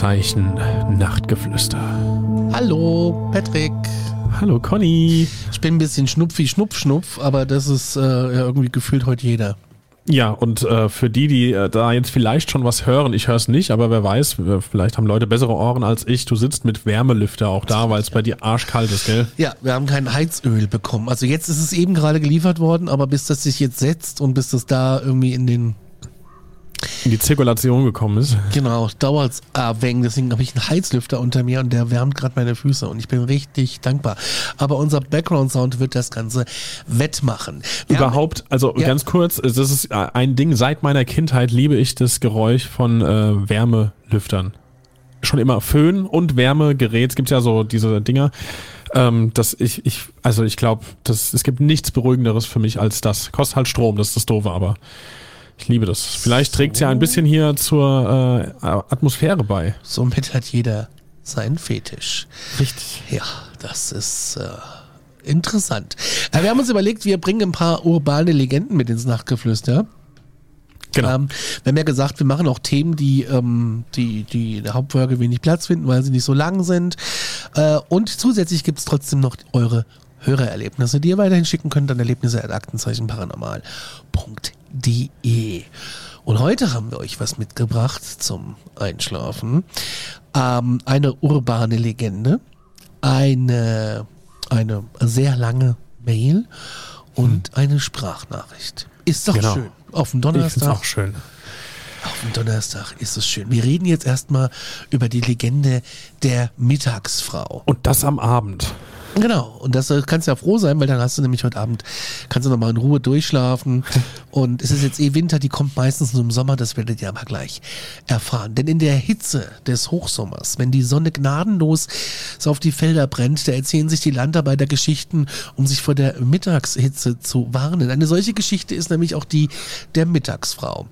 Aktenzeichen Nachtgeflüster. Hallo, Patrick. Hallo Conny. Ich bin ein bisschen schnupfi, schnupf, schnupf, aber das ist äh, ja irgendwie gefühlt heute jeder. Ja, und äh, für die, die äh, da jetzt vielleicht schon was hören, ich höre es nicht, aber wer weiß, vielleicht haben Leute bessere Ohren als ich. Du sitzt mit Wärmelüfter auch da, weil es bei dir arschkalt ist, gell? Ja, wir haben kein Heizöl bekommen. Also jetzt ist es eben gerade geliefert worden, aber bis das sich jetzt setzt und bis das da irgendwie in den In die Zirkulation gekommen ist. Genau, dauert es wenig. Deswegen habe ich einen Heizlüfter unter mir und der wärmt gerade meine Füße und ich bin richtig dankbar. Aber unser Background-Sound wird das Ganze wettmachen. Wir Überhaupt, also Ja. ganz kurz, das ist äh, ein Ding, seit meiner Kindheit liebe ich das Geräusch von äh, Wärmelüftern. Schon immer Föhn und Wärmegerät, es gibt ja so diese Dinger. Ähm, dass ich, ich, also ich glaube, es gibt nichts Beruhigenderes für mich als das. Kostet halt Strom, das ist das Doofe, aber ich liebe das. Vielleicht trägt es ja ein bisschen hier zur äh, Atmosphäre bei. Somit hat jeder seinen Fetisch. Richtig. Ja, das ist äh, interessant. Äh, wir haben uns überlegt, wir bringen ein paar urbane Legenden mit ins Nachtgeflüster. Genau. Ähm, wir haben ja gesagt, wir machen auch Themen, die, ähm, die, die in der Hauptfolge wenig Platz finden, weil sie nicht so lang sind. Äh, und zusätzlich gibt es trotzdem noch eure Hörererlebnisse, die ihr weiterhin schicken könnt an erlebnisse.aktenzeichenparanormal.de. Und heute haben wir euch was mitgebracht zum Einschlafen. Ähm, eine urbane Legende, eine, eine sehr lange Mail und eine Sprachnachricht. Ist doch Genau. schön. Auf dem Donnerstag. es auch schön. Auf dem Donnerstag ist es schön. Wir reden jetzt erstmal über die Legende der Mittagsfrau. Und das am Abend. Genau. Und das äh, kannst du ja froh sein, weil dann hast du nämlich heute Abend, kannst du nochmal in Ruhe durchschlafen. Und es ist jetzt eh Winter, die kommt meistens nur im Sommer, das werdet ihr aber gleich erfahren. Denn in der Hitze des Hochsommers, wenn die Sonne gnadenlos so auf die Felder brennt, da erzählen sich die Landarbeiter Geschichten, um sich vor der Mittagshitze zu warnen. Eine solche Geschichte ist nämlich auch die der Mittagsfrau.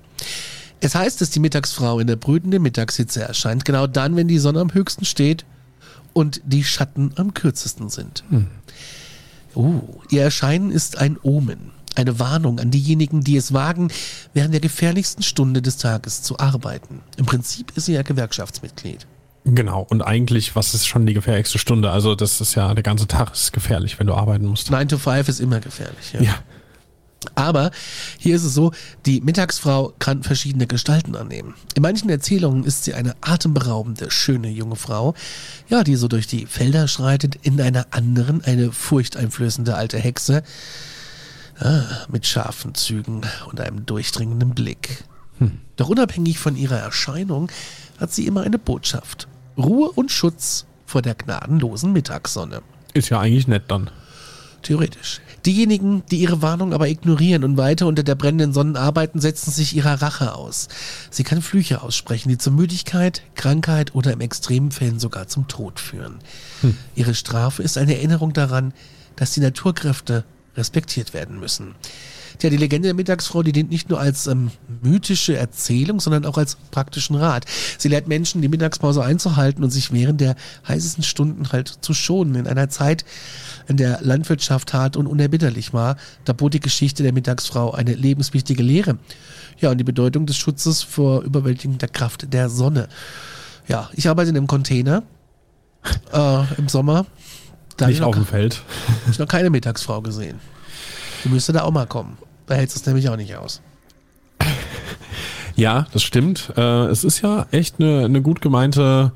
Es heißt, dass die Mittagsfrau in der brütenden Mittagshitze erscheint, genau dann, wenn die Sonne am höchsten steht und die Schatten am kürzesten sind. Uh, ihr Erscheinen ist ein Omen, eine Warnung an diejenigen, die es wagen, während der gefährlichsten Stunde des Tages zu arbeiten. Im Prinzip ist sie ja Gewerkschaftsmitglied. Genau. Und eigentlich, was ist schon die gefährlichste Stunde? Also, das ist ja, der ganze Tag ist gefährlich, wenn du arbeiten musst. 9 to 5 ist immer gefährlich. Ja. Ja. Aber hier ist es so, die Mittagsfrau kann verschiedene Gestalten annehmen. In manchen Erzählungen ist sie eine atemberaubende, schöne junge Frau, ja, die so durch die Felder schreitet, in einer anderen eine furchteinflößende alte Hexe, ah, mit scharfen Zügen und einem durchdringenden Blick. Doch unabhängig von ihrer Erscheinung hat sie immer eine Botschaft. Ruhe und Schutz vor der gnadenlosen Mittagssonne. Ist ja eigentlich nett dann. Theoretisch. Diejenigen, die ihre Warnung aber ignorieren und weiter unter der brennenden Sonne arbeiten, setzen sich ihrer Rache aus. Sie kann Flüche aussprechen, die zur Müdigkeit, Krankheit oder im extremen Fällen sogar zum Tod führen. Ihre Strafe ist eine Erinnerung daran, dass die Naturkräfte respektiert werden müssen. Tja, die Legende der Mittagsfrau, die dient nicht nur als ähm, mythische Erzählung, sondern auch als praktischen Rat. Sie lehrt Menschen, die Mittagspause einzuhalten und sich während der heißesten Stunden halt zu schonen. In einer Zeit, in der Landwirtschaft hart und unerbitterlich war, da bot die Geschichte der Mittagsfrau eine lebenswichtige Lehre. Ja, und die Bedeutung des Schutzes vor überwältigender Kraft der Sonne. Ja, ich arbeite in einem Container äh, im Sommer. Da habe ich, Nicht auf dem Feld. ich noch keine Mittagsfrau gesehen. Die müsste da auch mal kommen. Da hältst du es nämlich auch nicht aus. Ja, das stimmt. Äh, es ist ja echt eine, eine gut gemeinte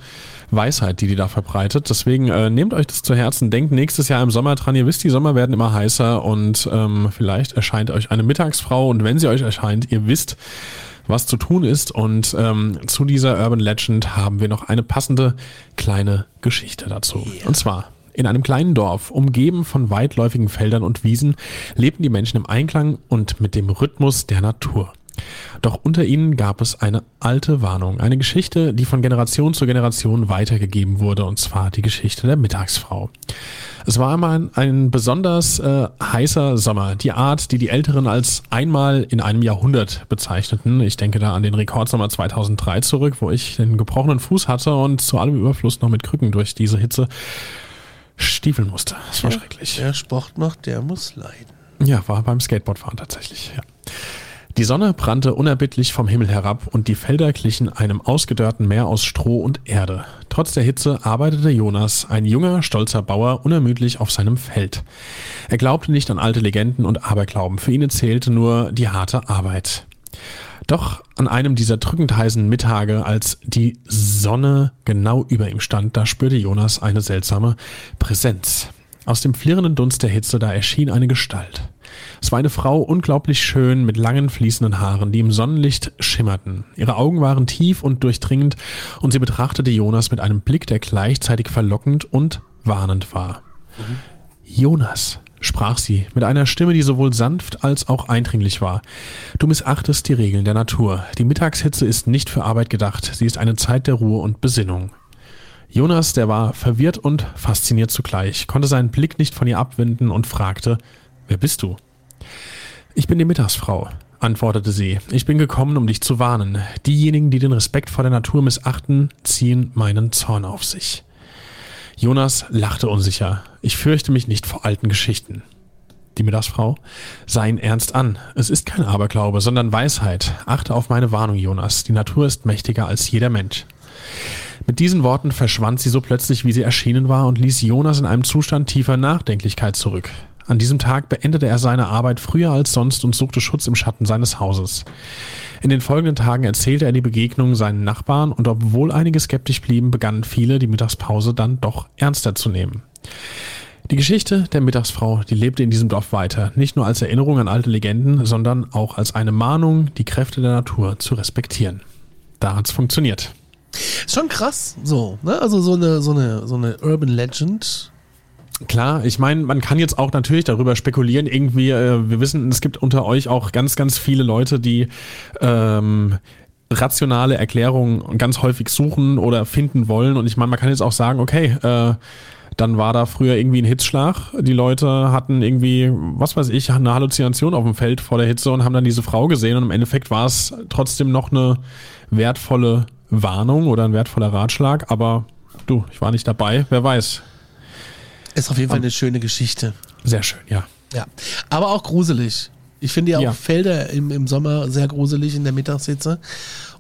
Weisheit, die die da verbreitet. Deswegen äh, nehmt euch das zu Herzen, denkt nächstes Jahr im Sommer dran. Ihr wisst, die Sommer werden immer heißer und ähm, vielleicht erscheint euch eine Mittagsfrau und wenn sie euch erscheint, ihr wisst, was zu tun ist. Und ähm, zu dieser Urban Legend haben wir noch eine passende kleine Geschichte dazu. Yeah. Und zwar in einem kleinen Dorf, umgeben von weitläufigen Feldern und Wiesen, lebten die Menschen im Einklang und mit dem Rhythmus der Natur. Doch unter ihnen gab es eine alte Warnung, eine Geschichte, die von Generation zu Generation weitergegeben wurde, und zwar die Geschichte der Mittagsfrau. Es war einmal ein, besonders äh, heißer Sommer, die Art, die die Älteren als einmal in einem Jahrhundert bezeichneten. Ich denke da an den Rekordsommer 2003 zurück, wo ich den gebrochenen Fuß hatte und zu allem Überfluss noch mit Krücken durch diese Hitze stiefeln musste. Das war ja, schrecklich. Wer Sport macht, der muss leiden. Ja, war beim Skateboardfahren tatsächlich, ja. Die Sonne brannte unerbittlich vom Himmel herab und die Felder glichen einem ausgedörrten Meer aus Stroh und Erde. Trotz der Hitze arbeitete Jonas, ein junger, stolzer Bauer, unermüdlich auf seinem Feld. Er glaubte nicht an alte Legenden und Aberglauben, für ihn zählte nur die harte Arbeit. Doch an einem dieser drückend heißen Mittage, als die Sonne genau über ihm stand, da spürte Jonas eine seltsame Präsenz. Aus dem flirrenden Dunst der Hitze, da erschien eine Gestalt. Es war eine Frau unglaublich schön mit langen fließenden Haaren, die im Sonnenlicht schimmerten. Ihre Augen waren tief und durchdringend und sie betrachtete Jonas mit einem Blick, der gleichzeitig verlockend und warnend war. Mhm. Jonas, sprach sie mit einer Stimme, die sowohl sanft als auch eindringlich war. Du missachtest die Regeln der Natur. Die Mittagshitze ist nicht für Arbeit gedacht, sie ist eine Zeit der Ruhe und Besinnung. Jonas, der war verwirrt und fasziniert zugleich, konnte seinen Blick nicht von ihr abwenden und fragte, Wer bist du? Ich bin die Mittagsfrau, antwortete sie. Ich bin gekommen, um dich zu warnen. Diejenigen, die den Respekt vor der Natur missachten, ziehen meinen Zorn auf sich. Jonas lachte unsicher. Ich fürchte mich nicht vor alten Geschichten. Die Mittagsfrau sah ihn ernst an. Es ist kein Aberglaube, sondern Weisheit. Achte auf meine Warnung, Jonas. Die Natur ist mächtiger als jeder Mensch. Mit diesen Worten verschwand sie so plötzlich, wie sie erschienen war, und ließ Jonas in einem Zustand tiefer Nachdenklichkeit zurück. An diesem Tag beendete er seine Arbeit früher als sonst und suchte Schutz im Schatten seines Hauses. In den folgenden Tagen erzählte er die Begegnung seinen Nachbarn und obwohl einige skeptisch blieben, begannen viele die Mittagspause dann doch ernster zu nehmen. Die Geschichte der Mittagsfrau, die lebte in diesem Dorf weiter, nicht nur als Erinnerung an alte Legenden, sondern auch als eine Mahnung, die Kräfte der Natur zu respektieren. Da hat's funktioniert. Schon krass, so, ne? Also so eine, so eine, so eine Urban Legend, Klar, ich meine, man kann jetzt auch natürlich darüber spekulieren. Irgendwie, äh, wir wissen, es gibt unter euch auch ganz, ganz viele Leute, die ähm, rationale Erklärungen ganz häufig suchen oder finden wollen. Und ich meine, man kann jetzt auch sagen, okay, äh, dann war da früher irgendwie ein Hitzschlag. Die Leute hatten irgendwie, was weiß ich, eine Halluzination auf dem Feld vor der Hitze und haben dann diese Frau gesehen. Und im Endeffekt war es trotzdem noch eine wertvolle Warnung oder ein wertvoller Ratschlag. Aber du, ich war nicht dabei. Wer weiß. Ist auf jeden Fall eine schöne Geschichte. Sehr schön, ja. Ja. Aber auch gruselig. Ich finde ja auch ja. Felder im, im Sommer sehr gruselig in der Mittagshitze.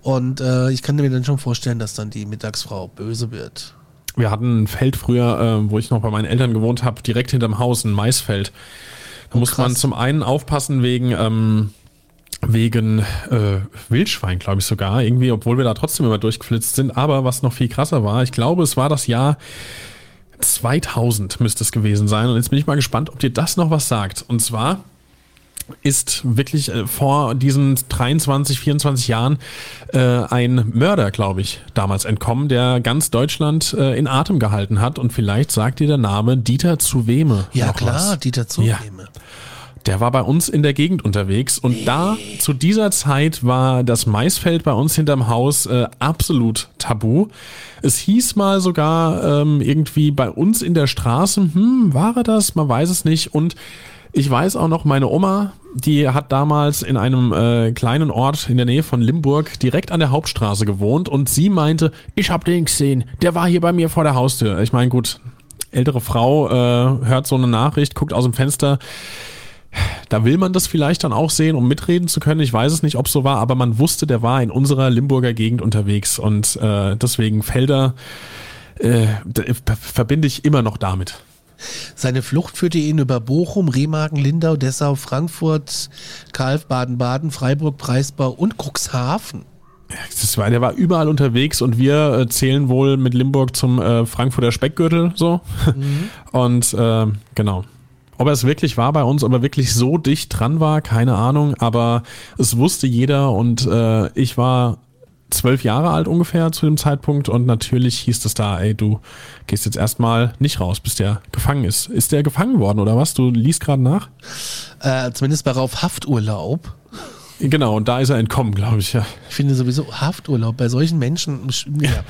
Und äh, ich kann mir dann schon vorstellen, dass dann die Mittagsfrau böse wird. Wir hatten ein Feld früher, äh, wo ich noch bei meinen Eltern gewohnt habe, direkt hinterm Haus, ein Maisfeld. Da oh, musste man zum einen aufpassen wegen, ähm, wegen äh, Wildschwein, glaube ich sogar, irgendwie, obwohl wir da trotzdem immer durchgeflitzt sind. Aber was noch viel krasser war, ich glaube, es war das Jahr 2000 müsste es gewesen sein. Und jetzt bin ich mal gespannt, ob dir das noch was sagt. Und zwar ist wirklich äh, vor diesen 23, 24 Jahren äh, ein Mörder, glaube ich, damals entkommen, der ganz Deutschland äh, in Atem gehalten hat. Und vielleicht sagt dir der Name Dieter Zuweme. Ja, klar, was. Dieter Zuweme. Ja. Der war bei uns in der Gegend unterwegs und da zu dieser Zeit war das Maisfeld bei uns hinterm Haus äh, absolut tabu. Es hieß mal sogar ähm, irgendwie bei uns in der Straße, hm, war er das? Man weiß es nicht. Und ich weiß auch noch, meine Oma, die hat damals in einem äh, kleinen Ort in der Nähe von Limburg direkt an der Hauptstraße gewohnt und sie meinte, ich hab den gesehen, der war hier bei mir vor der Haustür. Ich meine, gut, ältere Frau äh, hört so eine Nachricht, guckt aus dem Fenster da will man das vielleicht dann auch sehen, um mitreden zu können. Ich weiß es nicht, ob es so war, aber man wusste, der war in unserer Limburger Gegend unterwegs und äh, deswegen Felder äh, verbinde ich immer noch damit. Seine Flucht führte ihn über Bochum, Remagen, Lindau, Dessau, Frankfurt, Kalf, Baden-Baden, Freiburg, Breisbau und Cuxhaven. Das war, der war überall unterwegs und wir äh, zählen wohl mit Limburg zum äh, Frankfurter Speckgürtel so. Mhm. Und äh, genau. Ob er es wirklich war bei uns, ob er wirklich so dicht dran war, keine Ahnung, aber es wusste jeder und äh, ich war zwölf Jahre alt ungefähr zu dem Zeitpunkt und natürlich hieß es da, ey, du gehst jetzt erstmal nicht raus, bis der gefangen ist. Ist der gefangen worden oder was? Du liest gerade nach? Äh, zumindest bei Rauf Hafturlaub. Genau, und da ist er entkommen, glaube ich, ja. Ich finde sowieso Hafturlaub bei solchen Menschen. Ja.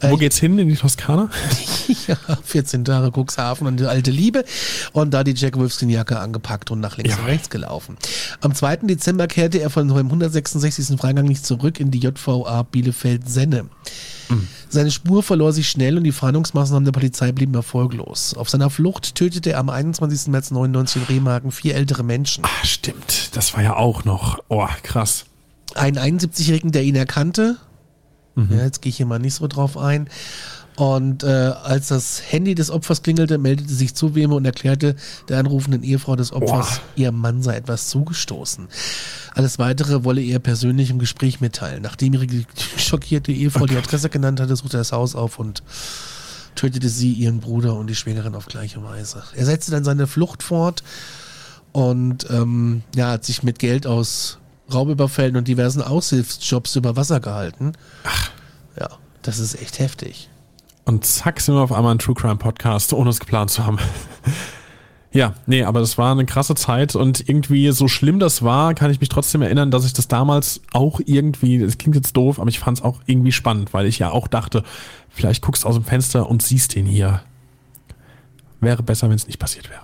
Wo äh, geht's hin? In die Toskana? ja, 14 Tage Cuxhaven und die alte Liebe. Und da die Jack Wolfskin-Jacke angepackt und nach links ja. und rechts gelaufen. Am 2. Dezember kehrte er von seinem 166. Freigang nicht zurück in die JVA Bielefeld-Senne. Mhm. Seine Spur verlor sich schnell und die Fahndungsmaßnahmen der Polizei blieben erfolglos. Auf seiner Flucht tötete er am 21. März 99 in Remagen vier ältere Menschen. Ah, stimmt. Das war ja auch noch. Oh, krass. Einen 71-Jährigen, der ihn erkannte. Mhm. Ja, jetzt gehe ich hier mal nicht so drauf ein. Und äh, als das Handy des Opfers klingelte, meldete sich Zuweme und erklärte der anrufenden Ehefrau des Opfers, Boah. ihr Mann sei etwas zugestoßen. Alles weitere wolle er persönlich im Gespräch mitteilen. Nachdem ihre schockierte Ehefrau die Adresse genannt hatte, suchte er das Haus auf und tötete sie, ihren Bruder und die Schwägerin auf gleiche Weise. Er setzte dann seine Flucht fort und ähm, ja, hat sich mit Geld aus Raubüberfällen und diversen Aushilfsjobs über Wasser gehalten. Ach. Ja, das ist echt heftig. Und zack, sind wir auf einmal ein True Crime Podcast, ohne es geplant zu haben. ja, nee, aber das war eine krasse Zeit und irgendwie so schlimm das war, kann ich mich trotzdem erinnern, dass ich das damals auch irgendwie, das klingt jetzt doof, aber ich fand es auch irgendwie spannend, weil ich ja auch dachte, vielleicht guckst du aus dem Fenster und siehst ihn hier. Wäre besser, wenn es nicht passiert wäre.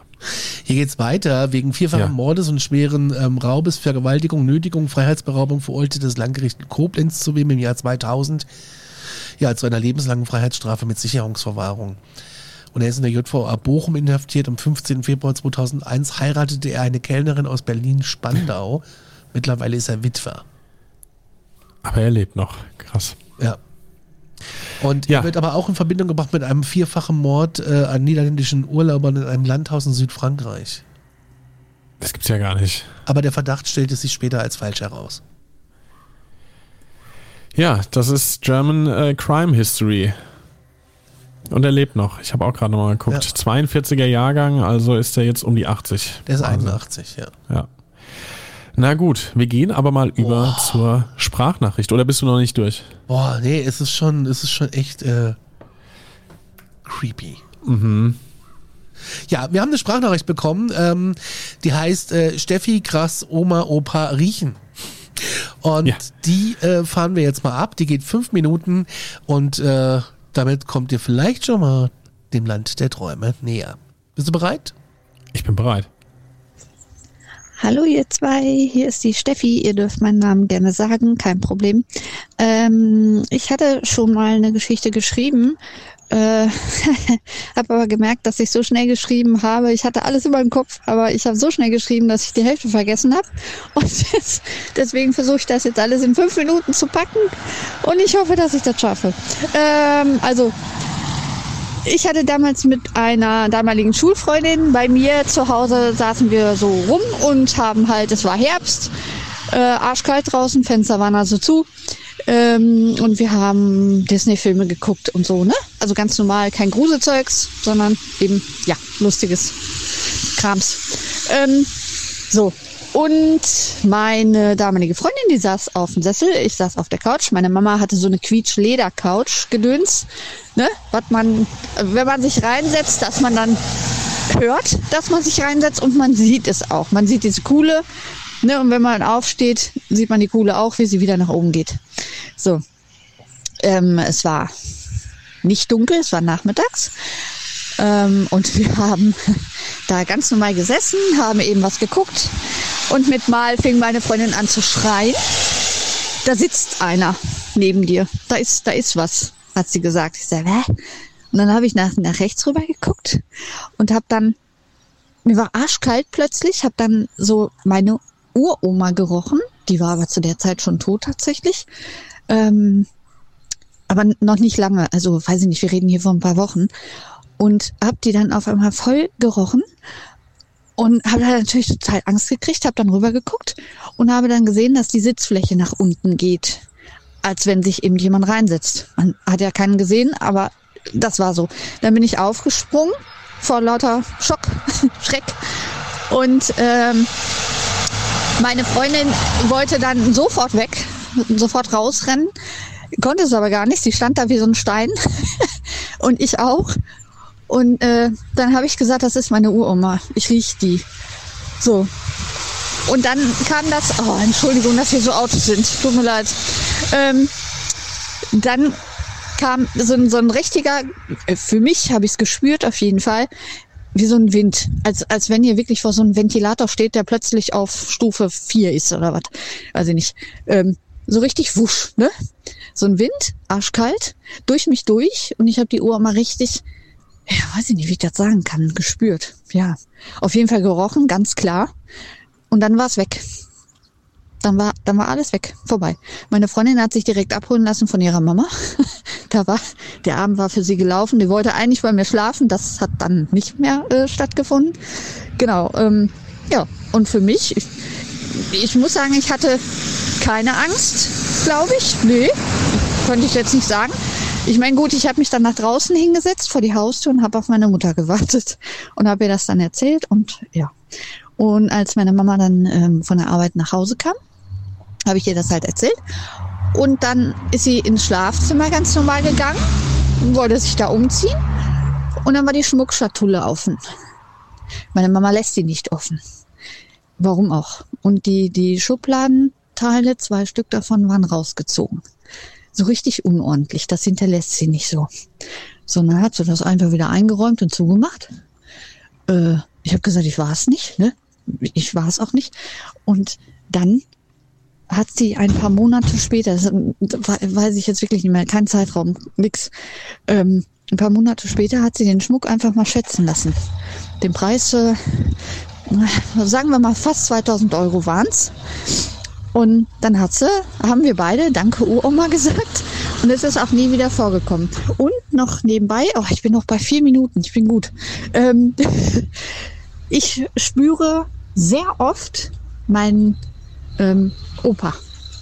Hier geht's weiter. Wegen vierfachen ja. Mordes und schweren ähm, Raubes, Vergewaltigung, Nötigung, Freiheitsberaubung verurteilte das Landgericht Koblenz zu wem im Jahr 2000 ja, zu einer lebenslangen Freiheitsstrafe mit Sicherungsverwahrung. Und er ist in der JVA Bochum inhaftiert. Am 15. Februar 2001 heiratete er eine Kellnerin aus Berlin-Spandau. Mittlerweile ist er Witwer. Aber er lebt noch. Krass. Ja. Und ja. er wird aber auch in Verbindung gebracht mit einem vierfachen Mord äh, an niederländischen Urlaubern in einem Landhaus in Südfrankreich. Das gibt's ja gar nicht. Aber der Verdacht stellte sich später als falsch heraus. Ja, das ist German äh, Crime History. Und er lebt noch. Ich habe auch gerade nochmal geguckt. Ja. 42er Jahrgang, also ist er jetzt um die 80. Der ist Wahnsinn. 81, ja. Ja. Na gut, wir gehen aber mal Boah. über zur Sprachnachricht. Oder bist du noch nicht durch? Boah, nee, es ist schon, es ist schon echt äh, creepy. Mhm. Ja, wir haben eine Sprachnachricht bekommen, ähm, die heißt äh, Steffi, krass, Oma, Opa, riechen. Und ja. die äh, fahren wir jetzt mal ab. Die geht fünf Minuten und äh, damit kommt ihr vielleicht schon mal dem Land der Träume näher. Bist du bereit? Ich bin bereit. Hallo ihr zwei, hier ist die Steffi. Ihr dürft meinen Namen gerne sagen, kein Problem. Ähm, ich hatte schon mal eine Geschichte geschrieben äh, habe aber gemerkt, dass ich so schnell geschrieben habe. Ich hatte alles über dem Kopf, aber ich habe so schnell geschrieben, dass ich die Hälfte vergessen habe. Und jetzt, deswegen versuche ich das jetzt alles in fünf Minuten zu packen. Und ich hoffe, dass ich das schaffe. Ähm, also, ich hatte damals mit einer damaligen Schulfreundin bei mir zu Hause saßen wir so rum und haben halt, es war Herbst, äh, arschkalt draußen, Fenster waren also zu. Ähm, und wir haben Disney-Filme geguckt und so, ne? Also ganz normal, kein Gruselzeugs, sondern eben, ja, lustiges Krams. Ähm, so. Und meine damalige Freundin, die saß auf dem Sessel, ich saß auf der Couch. Meine Mama hatte so eine Quietsch-Leder-Couch gedöns, ne? Was man, wenn man sich reinsetzt, dass man dann hört, dass man sich reinsetzt und man sieht es auch. Man sieht diese coole Ne, und wenn man aufsteht, sieht man die Kuhle auch, wie sie wieder nach oben geht. So. Ähm, es war nicht dunkel, es war nachmittags. Ähm, und wir haben da ganz normal gesessen, haben eben was geguckt. Und mit Mal fing meine Freundin an zu schreien. Da sitzt einer neben dir. Da ist, da ist was, hat sie gesagt. Ich sage, hä? Und dann habe ich nach, nach rechts rüber geguckt und habe dann, mir war arschkalt plötzlich, habe dann so meine Uroma gerochen. Die war aber zu der Zeit schon tot tatsächlich. Ähm, aber noch nicht lange. Also weiß ich nicht, wir reden hier von ein paar Wochen. Und hab die dann auf einmal voll gerochen und habe da natürlich total Angst gekriegt, habe dann rüber geguckt und habe dann gesehen, dass die Sitzfläche nach unten geht. als wenn sich eben jemand reinsetzt. Man hat ja keinen gesehen, aber das war so. Dann bin ich aufgesprungen vor lauter Schock, Schreck. Und ähm, meine Freundin wollte dann sofort weg, sofort rausrennen, konnte es aber gar nicht. Sie stand da wie so ein Stein und ich auch. Und äh, dann habe ich gesagt, das ist meine Uroma. Ich riech die. So. Und dann kam das, oh, Entschuldigung, dass hier so Autos sind. Tut mir leid. Ähm, dann kam so ein, so ein richtiger, äh, für mich habe ich es gespürt auf jeden Fall, wie so ein Wind. Als, als wenn ihr wirklich vor so einem Ventilator steht, der plötzlich auf Stufe 4 ist oder was. Weiß ich nicht. Ähm, so richtig wusch, ne? So ein Wind, arschkalt, durch mich durch und ich habe die Uhr mal richtig, ja, weiß ich nicht, wie ich das sagen kann, gespürt. Ja, auf jeden Fall gerochen, ganz klar. Und dann war es weg. Dann war, dann war alles weg, vorbei. Meine Freundin hat sich direkt abholen lassen von ihrer Mama. da war, der Abend war für sie gelaufen. Die wollte eigentlich bei mir schlafen. Das hat dann nicht mehr äh, stattgefunden. Genau. Ähm, ja, und für mich, ich, ich muss sagen, ich hatte keine Angst, glaube ich. Nee, könnte ich jetzt nicht sagen. Ich meine, gut, ich habe mich dann nach draußen hingesetzt vor die Haustür und habe auf meine Mutter gewartet und habe ihr das dann erzählt und ja. Und als meine Mama dann ähm, von der Arbeit nach Hause kam, habe ich ihr das halt erzählt. Und dann ist sie ins Schlafzimmer ganz normal gegangen, wollte sich da umziehen. Und dann war die Schmuckschatulle offen. Meine Mama lässt sie nicht offen. Warum auch? Und die, die Schubladenteile, zwei Stück davon waren rausgezogen. So richtig unordentlich. Das hinterlässt sie nicht so. Sondern hat sie das einfach wieder eingeräumt und zugemacht. Äh, ich habe gesagt, ich war es nicht. Ne? Ich war es auch nicht. Und dann hat sie ein paar Monate später, das weiß ich jetzt wirklich nicht mehr, kein Zeitraum, nix. Ähm, ein paar Monate später hat sie den Schmuck einfach mal schätzen lassen. Den Preis, äh, sagen wir mal, fast 2000 Euro waren's. Und dann hat sie, haben wir beide Danke Uroma gesagt. Und es ist auch nie wieder vorgekommen. Und noch nebenbei, oh, ich bin noch bei vier Minuten, ich bin gut. Ähm, ich spüre sehr oft meinen ähm, Opa,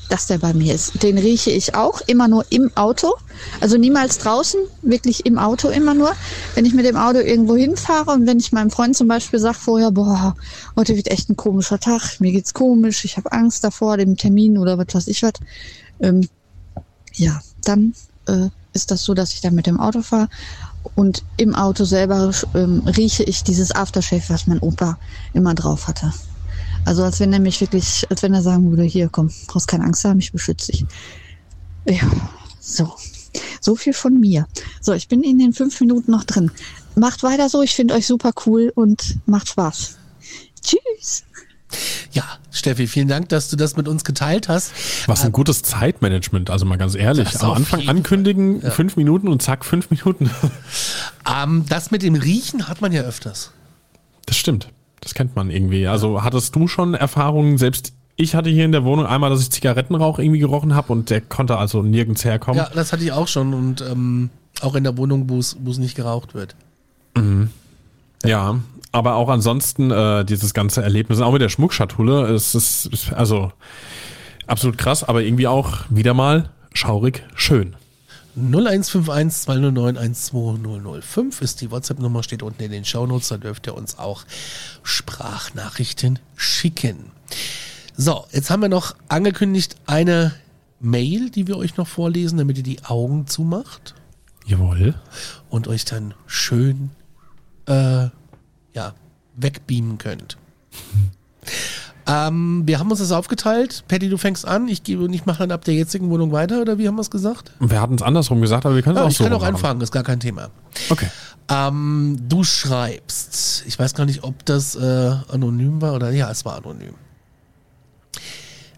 dass der bei mir ist. Den rieche ich auch immer nur im Auto, also niemals draußen, wirklich im Auto immer nur. Wenn ich mit dem Auto irgendwo hinfahre und wenn ich meinem Freund zum Beispiel sage vorher, boah, heute wird echt ein komischer Tag, mir geht's komisch, ich habe Angst davor, dem Termin oder was weiß ich was, ähm, ja, dann äh, ist das so, dass ich dann mit dem Auto fahre und im Auto selber ähm, rieche ich dieses Aftershave, was mein Opa immer drauf hatte. Also als wenn er mich wirklich, als wenn er sagen würde, hier komm, brauchst keine Angst haben, ich beschütze dich. Ja, so. So viel von mir. So, ich bin in den fünf Minuten noch drin. Macht weiter so, ich finde euch super cool und macht Spaß. Tschüss. Ja, Steffi, vielen Dank, dass du das mit uns geteilt hast. Was ein gutes Zeitmanagement, also mal ganz ehrlich. Am Anfang ankündigen, ja. fünf Minuten und zack, fünf Minuten. Ähm, das mit dem Riechen hat man ja öfters. Das stimmt. Das kennt man irgendwie. Also hattest du schon Erfahrungen, selbst ich hatte hier in der Wohnung einmal, dass ich Zigarettenrauch irgendwie gerochen habe und der konnte also nirgends herkommen. Ja, das hatte ich auch schon und ähm, auch in der Wohnung, wo es nicht geraucht wird. Mhm. Ja. ja, aber auch ansonsten äh, dieses ganze Erlebnis, auch mit der Schmuckschatulle, es ist also absolut krass, aber irgendwie auch wieder mal schaurig schön. 0151 209 12005 ist die WhatsApp-Nummer, steht unten in den Shownotes, da dürft ihr uns auch Sprachnachrichten schicken. So, jetzt haben wir noch angekündigt eine Mail, die wir euch noch vorlesen, damit ihr die Augen zumacht. Jawohl. Und euch dann schön äh, ja, wegbeamen könnt. Ähm, wir haben uns das aufgeteilt. Patty, du fängst an. Ich gebe und ich mache dann ab der jetzigen Wohnung weiter, oder wie haben wir es gesagt? Wir hatten es andersrum gesagt, aber wir können es ja, auch ich so kann auch anfangen, ist gar kein Thema. Okay. Ähm, du schreibst. Ich weiß gar nicht, ob das äh, anonym war oder ja, es war anonym.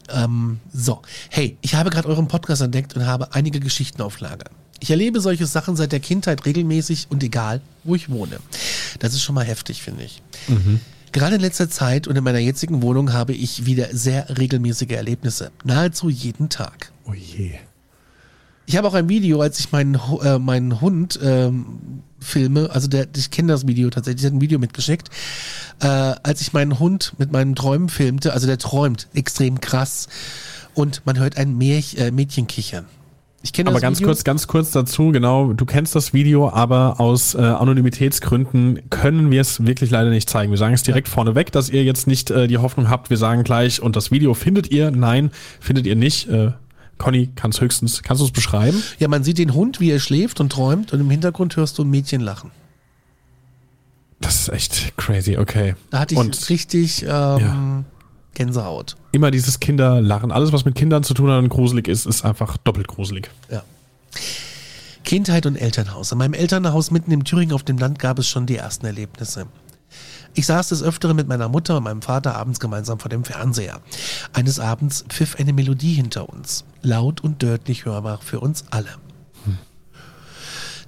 Ähm, so, hey, ich habe gerade euren Podcast entdeckt und habe einige Geschichten auf Lager. Ich erlebe solche Sachen seit der Kindheit regelmäßig und egal, wo ich wohne. Das ist schon mal heftig, finde ich. Mhm. Gerade in letzter Zeit und in meiner jetzigen Wohnung habe ich wieder sehr regelmäßige Erlebnisse. Nahezu jeden Tag. Oh je. Ich habe auch ein Video, als ich meinen, äh, meinen Hund ähm, filme, also der, ich kenne das Video tatsächlich, der hat ein Video mitgeschickt, äh, als ich meinen Hund mit meinen Träumen filmte, also der träumt extrem krass und man hört ein äh, Mädchen kichern. Ich kenne Aber das ganz Video. kurz, ganz kurz dazu, genau, du kennst das Video, aber aus äh, Anonymitätsgründen können wir es wirklich leider nicht zeigen. Wir sagen es direkt vorneweg, dass ihr jetzt nicht äh, die Hoffnung habt, wir sagen gleich, und das Video findet ihr? Nein, findet ihr nicht. Äh, Conny, kannst höchstens, kannst du es beschreiben? Ja, man sieht den Hund, wie er schläft und träumt und im Hintergrund hörst du ein Mädchen lachen. Das ist echt crazy, okay. Da hatte ich Und- richtig ähm, Ja. Gänsehaut. Immer dieses Kinderlachen. Alles, was mit Kindern zu tun hat und gruselig ist, ist einfach doppelt gruselig. Ja. Kindheit und Elternhaus. In meinem Elternhaus mitten im Thüringen auf dem Land gab es schon die ersten Erlebnisse. Ich saß des Öfteren mit meiner Mutter und meinem Vater abends gemeinsam vor dem Fernseher. Eines Abends pfiff eine Melodie hinter uns. Laut und deutlich hörbar für uns alle.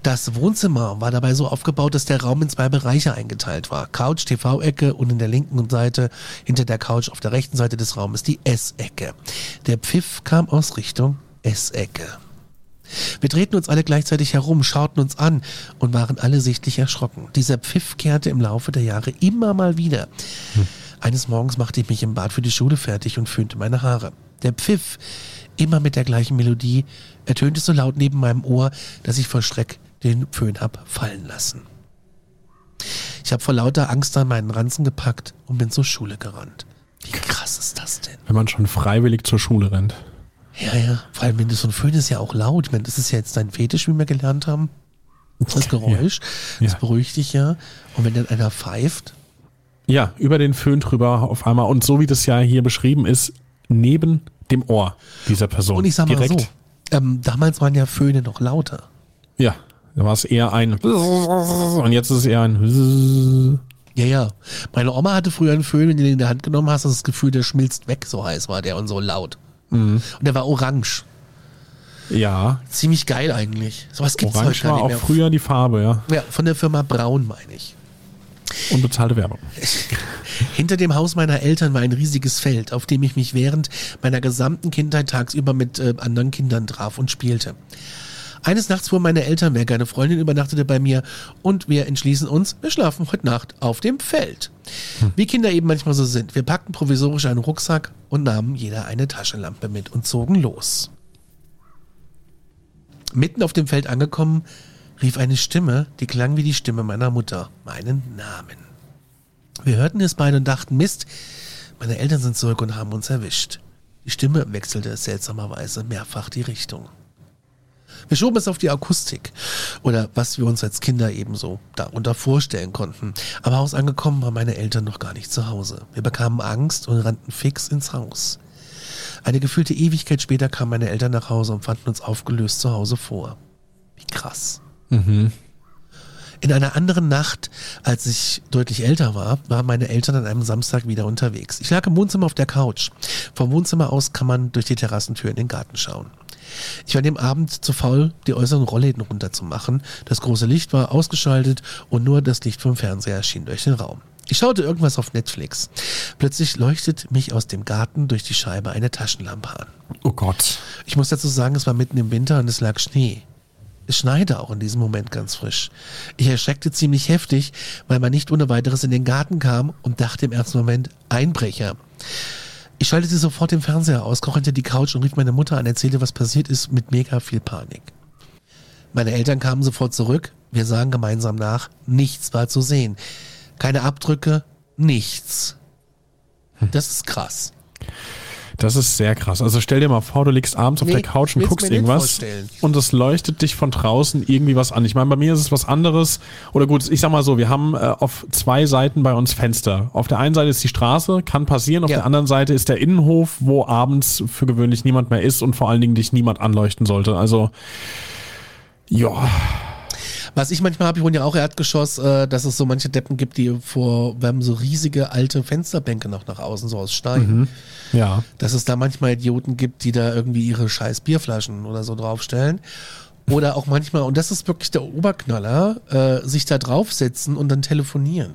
Das Wohnzimmer war dabei so aufgebaut, dass der Raum in zwei Bereiche eingeteilt war. Couch, TV-Ecke und in der linken Seite, hinter der Couch auf der rechten Seite des Raumes, die Essecke. Der Pfiff kam aus Richtung Essecke. Wir drehten uns alle gleichzeitig herum, schauten uns an und waren alle sichtlich erschrocken. Dieser Pfiff kehrte im Laufe der Jahre immer mal wieder. Eines Morgens machte ich mich im Bad für die Schule fertig und föhnte meine Haare. Der Pfiff, immer mit der gleichen Melodie, ertönte so laut neben meinem Ohr, dass ich vor Schreck den Föhn hab fallen lassen. Ich habe vor lauter Angst an meinen Ranzen gepackt und bin zur Schule gerannt. Wie krass ist das denn? Wenn man schon freiwillig zur Schule rennt. Ja, ja. Vor allem, wenn du so ein Föhn ist ja auch laut. Ich meine, das ist ja jetzt dein Fetisch, wie wir gelernt haben. Das Geräusch. Das Ja. beruhigt dich ja. Und wenn dann einer pfeift, Ja, über den Föhn drüber auf einmal. Und so wie das ja hier beschrieben ist, neben dem Ohr dieser Person. und ich sag mal Direkt. so, ähm, damals waren ja Föhne noch lauter. Ja, da war es eher ein und jetzt ist es eher ein Ja, ja. Meine Oma hatte früher einen Föhn, wenn du den in der Hand genommen hast, hast das Gefühl, der schmilzt weg, so heiß war der und so laut. Mhm. Und der war orange. ja, Ziemlich geil eigentlich. Sowas gibt's orange heute gar war nicht auch mehr. früher die Farbe, ja. Ja, von der Firma Braun, meine ich. Unbezahlte Werbung. Hinter dem Haus meiner Eltern war ein riesiges Feld, auf dem ich mich während meiner gesamten Kindheit tagsüber mit äh, anderen Kindern traf und spielte. Eines Nachts fuhren meine Eltern weg, eine Freundin übernachtete bei mir und wir entschließen uns, wir schlafen heute Nacht auf dem Feld. Wie Kinder eben manchmal so sind. Wir packten provisorisch einen Rucksack und nahmen jeder eine Taschenlampe mit und zogen los. Mitten auf dem Feld angekommen, rief eine Stimme, die klang wie die Stimme meiner Mutter, meinen Namen. Wir hörten es beide und dachten, Mist, meine Eltern sind zurück und haben uns erwischt. Die Stimme wechselte seltsamerweise mehrfach die Richtung. Wir schoben es auf die Akustik oder was wir uns als Kinder ebenso darunter vorstellen konnten. Aber Haus angekommen waren meine Eltern noch gar nicht zu Hause. Wir bekamen Angst und rannten fix ins Haus. Eine gefühlte Ewigkeit später kamen meine Eltern nach Hause und fanden uns aufgelöst zu Hause vor. Wie krass. In einer anderen Nacht, als ich deutlich älter war, waren meine Eltern an einem Samstag wieder unterwegs. Ich lag im Wohnzimmer auf der Couch. Vom Wohnzimmer aus kann man durch die Terrassentür in den Garten schauen. Ich war dem Abend zu faul, die äußeren Rollläden runterzumachen. Das große Licht war ausgeschaltet und nur das Licht vom Fernseher erschien durch den Raum. Ich schaute irgendwas auf Netflix. Plötzlich leuchtet mich aus dem Garten durch die Scheibe eine Taschenlampe an. Oh Gott. Ich muss dazu sagen, es war mitten im Winter und es lag Schnee. Es schneite auch in diesem Moment ganz frisch. Ich erschreckte ziemlich heftig, weil man nicht ohne weiteres in den Garten kam und dachte im ersten Moment, Einbrecher. Ich schaltete sofort den Fernseher aus, kroch hinter die Couch und rief meine Mutter an, erzählte, was passiert ist, mit mega viel Panik. Meine Eltern kamen sofort zurück, wir sahen gemeinsam nach, nichts war zu sehen. Keine Abdrücke, nichts. Das ist krass. Das ist sehr krass. Also stell dir mal vor, du liegst abends auf Nee, der Couch und guckst irgendwas und es leuchtet dich von draußen irgendwie was an. Ich meine, bei mir ist es was anderes. Oder gut, ich sag mal so, wir haben äh, auf zwei Seiten bei uns Fenster. Auf der einen Seite ist die Straße, kann passieren. Auf Ja. der anderen Seite ist der Innenhof, wo abends für gewöhnlich niemand mehr ist und vor allen Dingen dich niemand anleuchten sollte. Also, ja, Was ich manchmal habe, ich wohne ja auch Erdgeschoss, äh, dass es so manche Deppen gibt, die vor, wir haben so riesige alte Fensterbänke noch nach außen, so aus Stein. ja. Dass es da manchmal Idioten gibt, die da irgendwie ihre scheiß Bierflaschen oder so draufstellen. Oder auch manchmal, und das ist wirklich der Oberknaller, äh, sich da draufsetzen und dann telefonieren.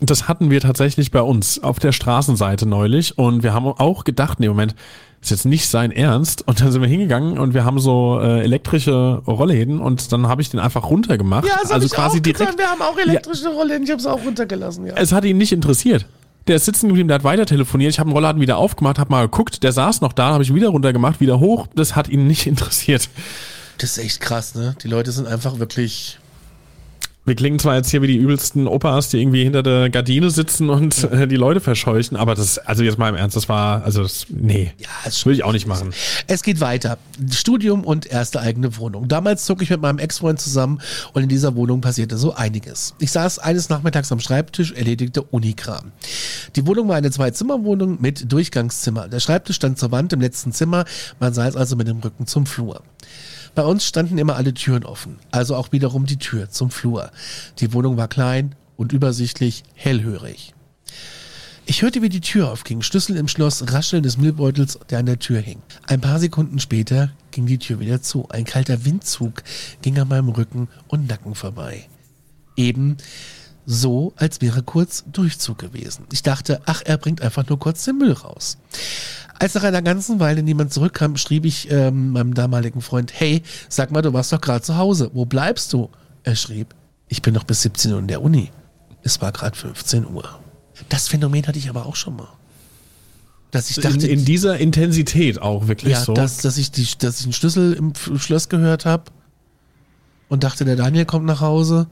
Das hatten wir tatsächlich bei uns auf der Straßenseite neulich und wir haben auch gedacht, nee, Moment, ist jetzt nicht sein Ernst. Und dann sind wir hingegangen und wir haben so äh, elektrische Rollläden und dann habe ich den einfach runtergemacht. also quasi direkt. Wir haben auch elektrische Rollen, ich habe es auch runtergelassen, ja. Es hat ihn nicht interessiert. Der ist sitzen geblieben, der hat weiter telefoniert. Ich habe den Rollladen wieder aufgemacht, habe mal geguckt, der saß noch da, habe ich wieder runtergemacht, wieder hoch. Das hat ihn nicht interessiert. Das ist echt krass, ne? Die Leute sind einfach wirklich. Wir klingen zwar jetzt hier wie die übelsten Opas, die irgendwie hinter der Gardine sitzen und äh, die Leute verscheuchen, aber das, also jetzt mal im Ernst, das war, also das, nee, Ja, das würde ich auch nicht machen. Es geht weiter. Studium und erste eigene Wohnung. Damals zog ich mit meinem Ex-Freund zusammen und in dieser Wohnung passierte so einiges. Ich saß eines Nachmittags am Schreibtisch, erledigte Unikram. Die Wohnung war eine Zwei-Zimmer-Wohnung mit Durchgangszimmer. Der Schreibtisch stand zur Wand im letzten Zimmer. Man saß also mit dem Rücken zum Flur. Bei uns standen immer alle Türen offen, also auch wiederum die Tür zum Flur. Die Wohnung war klein und übersichtlich hellhörig. Ich hörte, wie die Tür aufging, Schlüssel im Schloss, Rascheln des Müllbeutels, der an der Tür hing. Ein paar Sekunden später ging die Tür wieder zu. Ein kalter Windzug ging an meinem Rücken und Nacken vorbei. Eben so, als wäre kurz Durchzug gewesen. Ich dachte, ach, er bringt einfach nur kurz den Müll raus. Als nach einer ganzen Weile niemand zurückkam, schrieb ich ähm, meinem damaligen Freund, hey, sag mal, du warst doch gerade zu Hause. Wo bleibst du? Er schrieb, ich bin noch bis 17 Uhr in der Uni. Es war gerade 15 Uhr. Das Phänomen hatte ich aber auch schon mal. Dass ich dachte, in, in dieser Intensität auch wirklich ja, so. dass, dass, ich die, dass ich einen Schlüssel im Schloss gehört habe und dachte, der Daniel kommt nach Hause.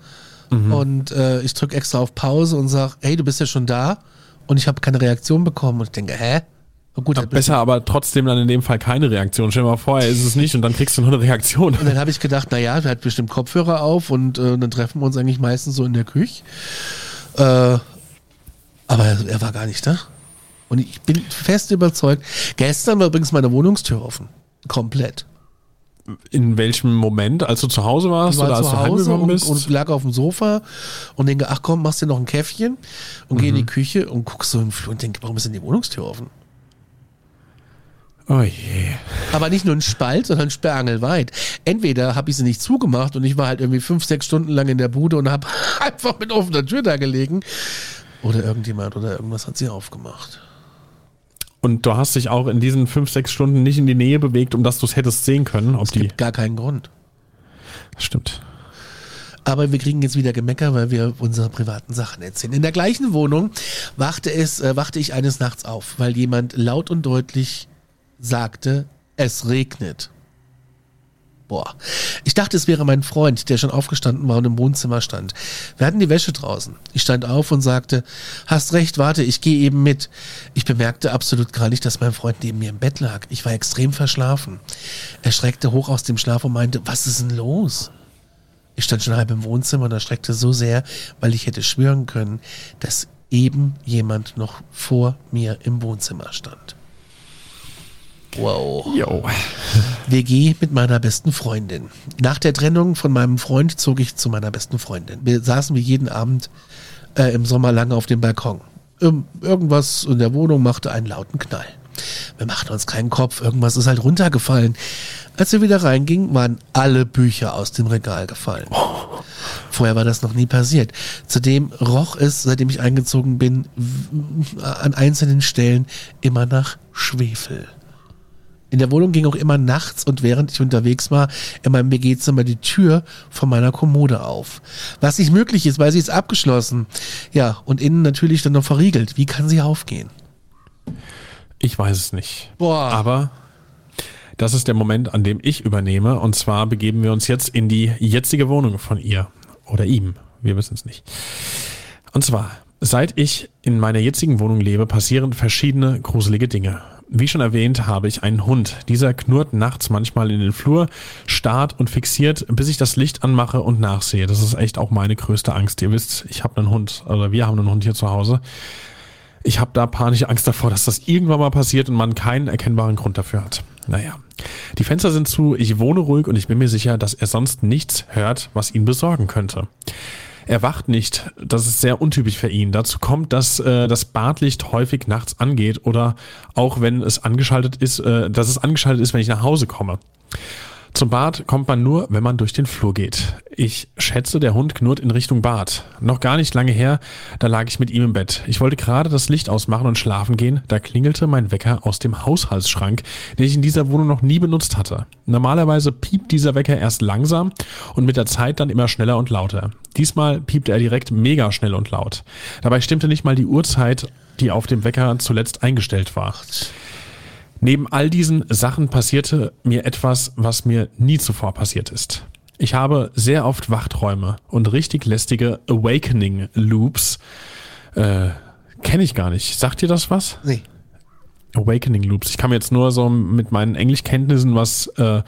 Mhm. Und äh, ich drücke extra auf Pause und sage, hey, du bist ja schon da. Und ich habe keine Reaktion bekommen. Und ich denke, hä? Gut, Ja, besser aber trotzdem dann in dem Fall keine Reaktion. Stell dir mal vor, er ist es nicht und dann kriegst du nur eine Reaktion. Und dann habe ich gedacht, naja, der hat bestimmt Kopfhörer auf und äh, dann treffen wir uns eigentlich meistens so in der Küche. Äh, aber er, er war gar nicht da. Und ich bin fest überzeugt, gestern war übrigens meine Wohnungstür offen. Komplett. In welchem Moment? Als du zu Hause warst war oder als zu du heimgekommen und, bist? und lag auf dem Sofa und denke, ach komm, machst dir noch ein Käffchen und geh in Mhm. die Küche und guckst so im Flur und denke, warum ist denn die Wohnungstür offen? oh je. Aber nicht nur ein Spalt, sondern sperrangelweit. Entweder habe ich sie nicht zugemacht und ich war halt irgendwie fünf, sechs Stunden lang in der Bude und habe einfach mit offener Tür da gelegen. Oder irgendjemand oder irgendwas hat sie aufgemacht. Und du hast dich auch in diesen fünf, sechs Stunden nicht in die Nähe bewegt, um dass du es hättest sehen können, ob Es die. gibt gar keinen Grund. Stimmt. Aber wir kriegen jetzt wieder Gemecker, weil wir unsere privaten Sachen erzählen. In der gleichen Wohnung wachte, es, äh, wachte ich eines Nachts auf, weil jemand laut und deutlich sagte, es regnet. Boah. Ich dachte, es wäre mein Freund, der schon aufgestanden war und im Wohnzimmer stand. Wir hatten die Wäsche draußen. Ich stand auf und sagte, hast recht, warte, ich gehe eben mit. Ich bemerkte absolut gar nicht, dass mein Freund neben mir im Bett lag. Ich war extrem verschlafen. Er schreckte hoch aus dem Schlaf und meinte, was ist denn los? Ich stand schon halb im Wohnzimmer und erschreckte so sehr, weil ich hätte schwören können, dass eben jemand noch vor mir im Wohnzimmer stand. Wow. Jo. WG mit meiner besten Freundin. Nach der Trennung von meinem Freund zog ich zu meiner besten Freundin. Wir saßen wie jeden Abend äh, im Sommer lange auf dem Balkon. Ähm, irgendwas in der Wohnung machte einen lauten Knall. Wir machten uns keinen Kopf, irgendwas ist halt runtergefallen. Als wir wieder reingingen, waren alle Bücher aus dem Regal gefallen. Vorher war das noch nie passiert. Zudem roch es, seitdem ich eingezogen bin, an einzelnen Stellen immer nach Schwefel. In der Wohnung ging auch immer nachts und während ich unterwegs war, in meinem WG-Zimmer die Tür von meiner Kommode auf. Was nicht möglich ist, weil sie ist abgeschlossen. Ja, und innen natürlich dann noch verriegelt. Wie kann sie aufgehen? Ich weiß es nicht. Boah. Aber das ist der Moment, an dem ich übernehme. Und zwar begeben wir uns jetzt in die jetzige Wohnung von ihr oder ihm. Wir wissen es nicht. Und zwar, seit ich in meiner jetzigen Wohnung lebe, passieren verschiedene gruselige Dinge. Wie schon erwähnt, habe ich einen Hund. Dieser knurrt nachts manchmal in den Flur, starrt und fixiert, bis ich das Licht anmache und nachsehe. Das ist echt auch meine größte Angst. Ihr wisst, ich habe einen Hund, oder wir haben einen Hund hier zu Hause. Ich habe da panische Angst davor, dass das irgendwann mal passiert und man keinen erkennbaren Grund dafür hat. Naja, die Fenster sind zu, ich wohne ruhig und ich bin mir sicher, dass er sonst nichts hört, was ihn besorgen könnte. Er wacht nicht, das ist sehr untypisch für ihn. Dazu kommt, dass äh, das Badlicht häufig nachts angeht oder auch wenn es angeschaltet ist, äh, dass es angeschaltet ist, wenn ich nach Hause komme. Zum Bad kommt man nur, wenn man durch den Flur geht. Ich schätze, der Hund knurrt in Richtung Bad. Noch gar nicht lange her, da lag ich mit ihm im Bett. Ich wollte gerade das Licht ausmachen und schlafen gehen, da klingelte mein Wecker aus dem Haushaltsschrank, den ich in dieser Wohnung noch nie benutzt hatte. Normalerweise piept dieser Wecker erst langsam und mit der Zeit dann immer schneller und lauter. Diesmal piepte er direkt mega schnell und laut. Dabei stimmte nicht mal die Uhrzeit, die auf dem Wecker zuletzt eingestellt war. Neben all diesen Sachen passierte mir etwas, was mir nie zuvor passiert ist. Ich habe sehr oft Wachträume und richtig lästige Awakening Loops. Äh, Kenne ich gar nicht. Sagt dir das was? Nee. Awakening Loops. Ich kann mir jetzt nur so mit meinen Englischkenntnissen was äh,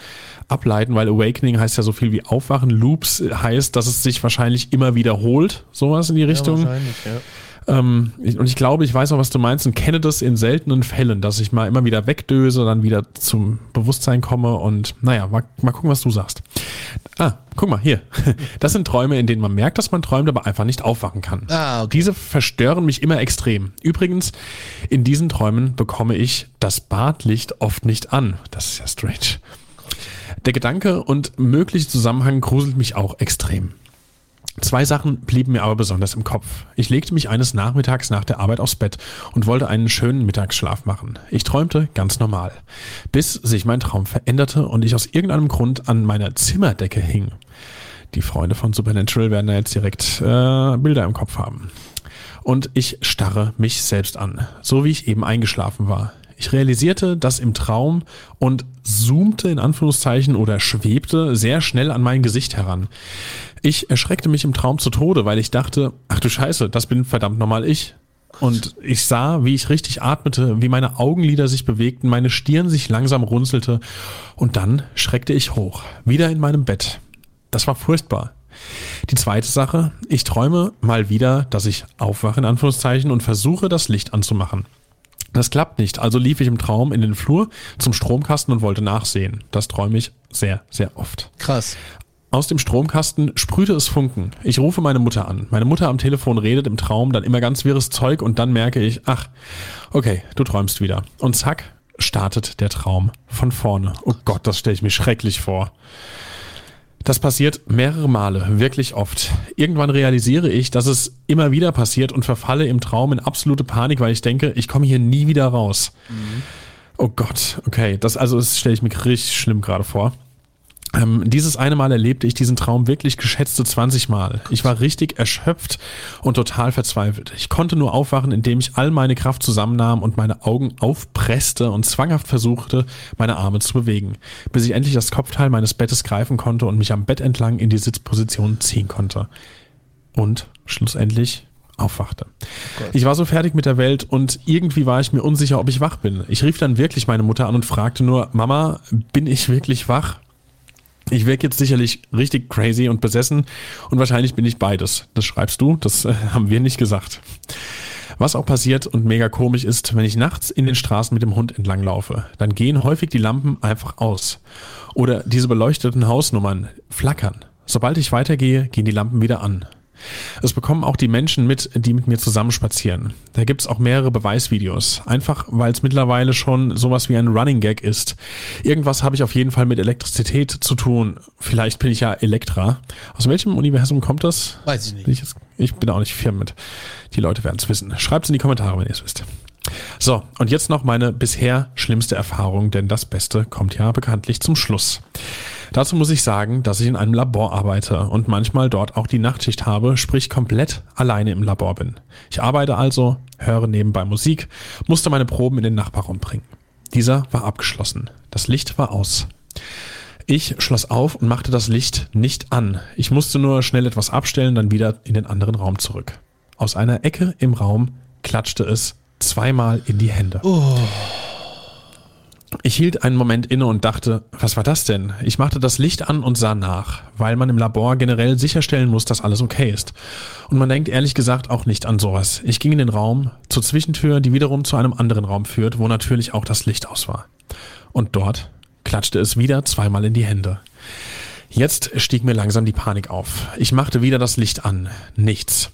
ableiten, weil Awakening heißt ja so viel wie Aufwachen. Loops heißt, dass es sich wahrscheinlich immer wiederholt, sowas in die Richtung. Ja, wahrscheinlich, ja. Ähm, und ich glaube, ich weiß auch, was du meinst und kenne das in seltenen Fällen, dass ich mal immer wieder wegdöse, dann wieder zum Bewusstsein komme und naja, mal, mal gucken, was du sagst. Ah, guck mal, hier. Das sind Träume, in denen man merkt, dass man träumt, aber einfach nicht aufwachen kann. Ah, okay. Diese verstören mich immer extrem. Übrigens, in diesen Träumen bekomme ich das Badlicht oft nicht an. Das ist ja strange. Der Gedanke und mögliche Zusammenhang gruselt mich auch extrem. Zwei Sachen blieben mir aber besonders im Kopf. Ich legte mich eines Nachmittags nach der Arbeit aufs Bett und wollte einen schönen Mittagsschlaf machen. Ich träumte ganz normal, bis sich mein Traum veränderte und ich aus irgendeinem Grund an meiner Zimmerdecke hing. Die Freunde von Supernatural werden da jetzt direkt äh, Bilder im Kopf haben. Und ich starre mich selbst an, so wie ich eben eingeschlafen war. Ich realisierte das im Traum und zoomte in Anführungszeichen oder schwebte sehr schnell an mein Gesicht heran. Ich erschreckte mich im Traum zu Tode, weil ich dachte, ach du Scheiße, das bin verdammt nochmal ich. Und ich sah, wie ich richtig atmete, wie meine Augenlider sich bewegten, meine Stirn sich langsam runzelte und dann schreckte ich hoch, wieder in meinem Bett. Das war furchtbar. Die zweite Sache, ich träume mal wieder, dass ich aufwache in Anführungszeichen und versuche das Licht anzumachen. Das klappt nicht, also lief ich im Traum in den Flur zum Stromkasten und wollte nachsehen. Das träume ich sehr, sehr oft. Krass. Aus dem Stromkasten sprühte es Funken. Ich rufe meine Mutter an. Meine Mutter am Telefon redet im Traum dann immer ganz wirres Zeug und dann merke ich, ach, okay, du träumst wieder. Und zack, startet der Traum von vorne. Oh Gott, das stelle ich mir schrecklich vor. Das passiert mehrere Male, wirklich oft. Irgendwann realisiere ich, dass es immer wieder passiert und verfalle im Traum in absolute Panik, weil ich denke, ich komme hier nie wieder raus. Mhm. Oh Gott, okay, das also das stelle ich mir richtig schlimm gerade vor. Ähm, dieses eine Mal erlebte ich diesen Traum wirklich geschätzte 20 Mal. Ich war richtig erschöpft und total verzweifelt. Ich konnte nur aufwachen, indem ich all meine Kraft zusammennahm und meine Augen aufpresste und zwanghaft versuchte, meine Arme zu bewegen, bis ich endlich das Kopfteil meines Bettes greifen konnte und mich am Bett entlang in die Sitzposition ziehen konnte. Und schlussendlich aufwachte. Oh ich war so fertig mit der Welt und irgendwie war ich mir unsicher, ob ich wach bin. Ich rief dann wirklich meine Mutter an und fragte nur, Mama, bin ich wirklich wach? Ich wirke jetzt sicherlich richtig crazy und besessen und wahrscheinlich bin ich beides. Das schreibst du, das äh, haben wir nicht gesagt. Was auch passiert und mega komisch ist, wenn ich nachts in den Straßen mit dem Hund entlang laufe, dann gehen häufig die Lampen einfach aus. Oder diese beleuchteten Hausnummern flackern. Sobald ich weitergehe, gehen die Lampen wieder an. Es bekommen auch die Menschen mit, die mit mir zusammen spazieren. Da gibt's auch mehrere Beweisvideos. Einfach, weil es mittlerweile schon sowas wie ein Running Gag ist. Irgendwas habe ich auf jeden Fall mit Elektrizität zu tun. Vielleicht bin ich ja Elektra. Aus welchem Universum kommt das? Weiß ich nicht. Ich, ich bin auch nicht firm mit. Die Leute werden es wissen. Schreibt's in die Kommentare, wenn ihr es wisst. So, und jetzt noch meine bisher schlimmste Erfahrung, denn das Beste kommt ja bekanntlich zum Schluss. Dazu muss ich sagen, dass ich in einem Labor arbeite und manchmal dort auch die Nachtschicht habe, sprich komplett alleine im Labor bin. Ich arbeite also, höre nebenbei Musik, musste meine Proben in den Nachbarraum bringen. Dieser war abgeschlossen. Das Licht war aus. Ich schloss auf und machte das Licht nicht an. Ich musste nur schnell etwas abstellen, dann wieder in den anderen Raum zurück. Aus einer Ecke im Raum klatschte es zweimal in die Hände. Oh. Ich hielt einen Moment inne und dachte, was war das denn? Ich machte das Licht an und sah nach, weil man im Labor generell sicherstellen muss, dass alles okay ist. Und man denkt ehrlich gesagt auch nicht an sowas. Ich ging in den Raum, zur Zwischentür, die wiederum zu einem anderen Raum führt, wo natürlich auch das Licht aus war. Und dort klatschte es wieder zweimal in die Hände. Jetzt stieg mir langsam die Panik auf. Ich machte wieder das Licht an. Nichts.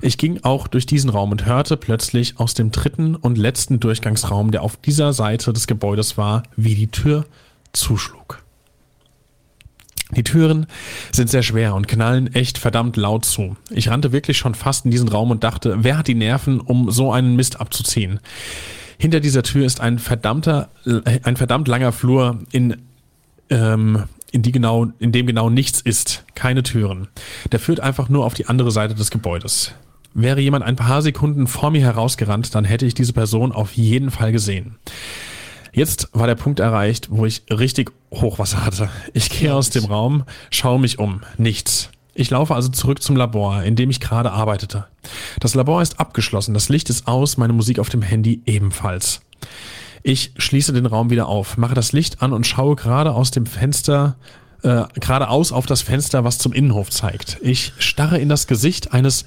Ich ging auch durch diesen Raum und hörte plötzlich aus dem dritten und letzten Durchgangsraum, der auf dieser Seite des Gebäudes war, wie die Tür zuschlug. Die Türen sind sehr schwer und knallen echt verdammt laut zu. Ich rannte wirklich schon fast in diesen Raum und dachte, wer hat die Nerven, um so einen Mist abzuziehen? Hinter dieser Tür ist ein verdammter, ein verdammt langer Flur in ähm, in, die genau, in dem genau nichts ist, keine Türen. Der führt einfach nur auf die andere Seite des Gebäudes. Wäre jemand ein paar Sekunden vor mir herausgerannt, dann hätte ich diese Person auf jeden Fall gesehen. Jetzt war der Punkt erreicht, wo ich richtig Hochwasser hatte. Ich gehe aus dem Raum, schaue mich um. Nichts. Ich laufe also zurück zum Labor, in dem ich gerade arbeitete. Das Labor ist abgeschlossen, das Licht ist aus, meine Musik auf dem Handy ebenfalls. Ich schließe den Raum wieder auf, mache das Licht an und schaue gerade aus dem Fenster, äh, geradeaus auf das Fenster, was zum Innenhof zeigt. Ich starre in das Gesicht eines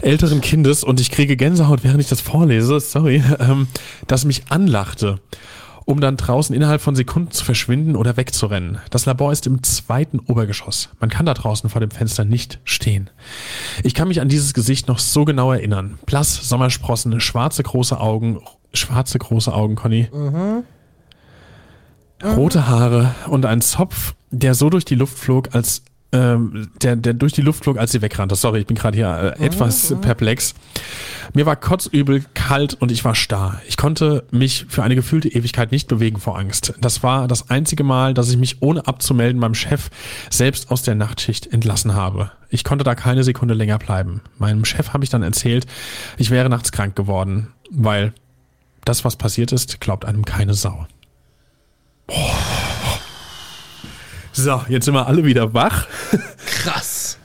älteren Kindes und ich kriege Gänsehaut, während ich das vorlese, sorry, ähm, das mich anlachte, um dann draußen innerhalb von Sekunden zu verschwinden oder wegzurennen. Das Labor ist im zweiten Obergeschoss. Man kann da draußen vor dem Fenster nicht stehen. Ich kann mich an dieses Gesicht noch so genau erinnern. Blass, Sommersprossen, schwarze große Augen, schwarze große Augen, Conny. Rote Haare und ein Zopf, der so durch die Luft flog, als ähm, der, der durch die Luft flog, als sie wegrannte. Sorry, ich bin gerade hier äh, etwas perplex. Mir war kotzübel, kalt und ich war starr. Ich konnte mich für eine gefühlte Ewigkeit nicht bewegen vor Angst. Das war das einzige Mal, dass ich mich ohne abzumelden meinem Chef selbst aus der Nachtschicht entlassen habe. Ich konnte da keine Sekunde länger bleiben. Meinem Chef habe ich dann erzählt, ich wäre nachts krank geworden, weil das, was passiert ist, glaubt einem keine Sau. So, jetzt sind wir alle wieder wach. Krass.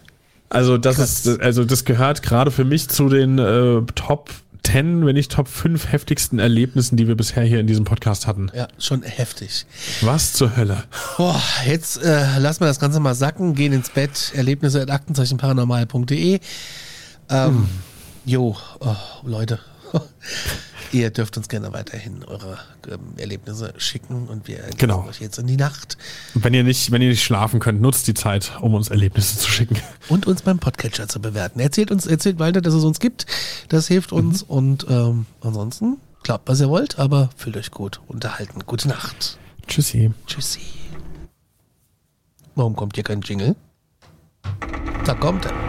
Also das ist, also das gehört gerade für mich zu den äh, Top 10, wenn nicht Top 5 heftigsten Erlebnissen, die wir bisher hier in diesem Podcast hatten. Ja, schon heftig. Was zur Hölle? Boah, jetzt äh, lassen wir das Ganze mal sacken, gehen ins Bett, Erlebnisse at aktenzeichenparanormal.de. Ähm, Jo, oh, Leute, ihr dürft uns gerne weiterhin eure ähm, Erlebnisse schicken und wir Genau. euch jetzt in die Nacht Wenn ihr nicht, wenn ihr nicht schlafen könnt, nutzt die Zeit, um uns Erlebnisse zu schicken. und uns beim Podcatcher zu bewerten. Erzählt uns, erzählt weiter, dass es uns gibt. Das hilft uns und ähm, ansonsten glaubt, was ihr wollt, aber fühlt euch gut unterhalten. Gute Nacht. Tschüssi. Tschüssi. Warum kommt hier kein Jingle? Da kommt er.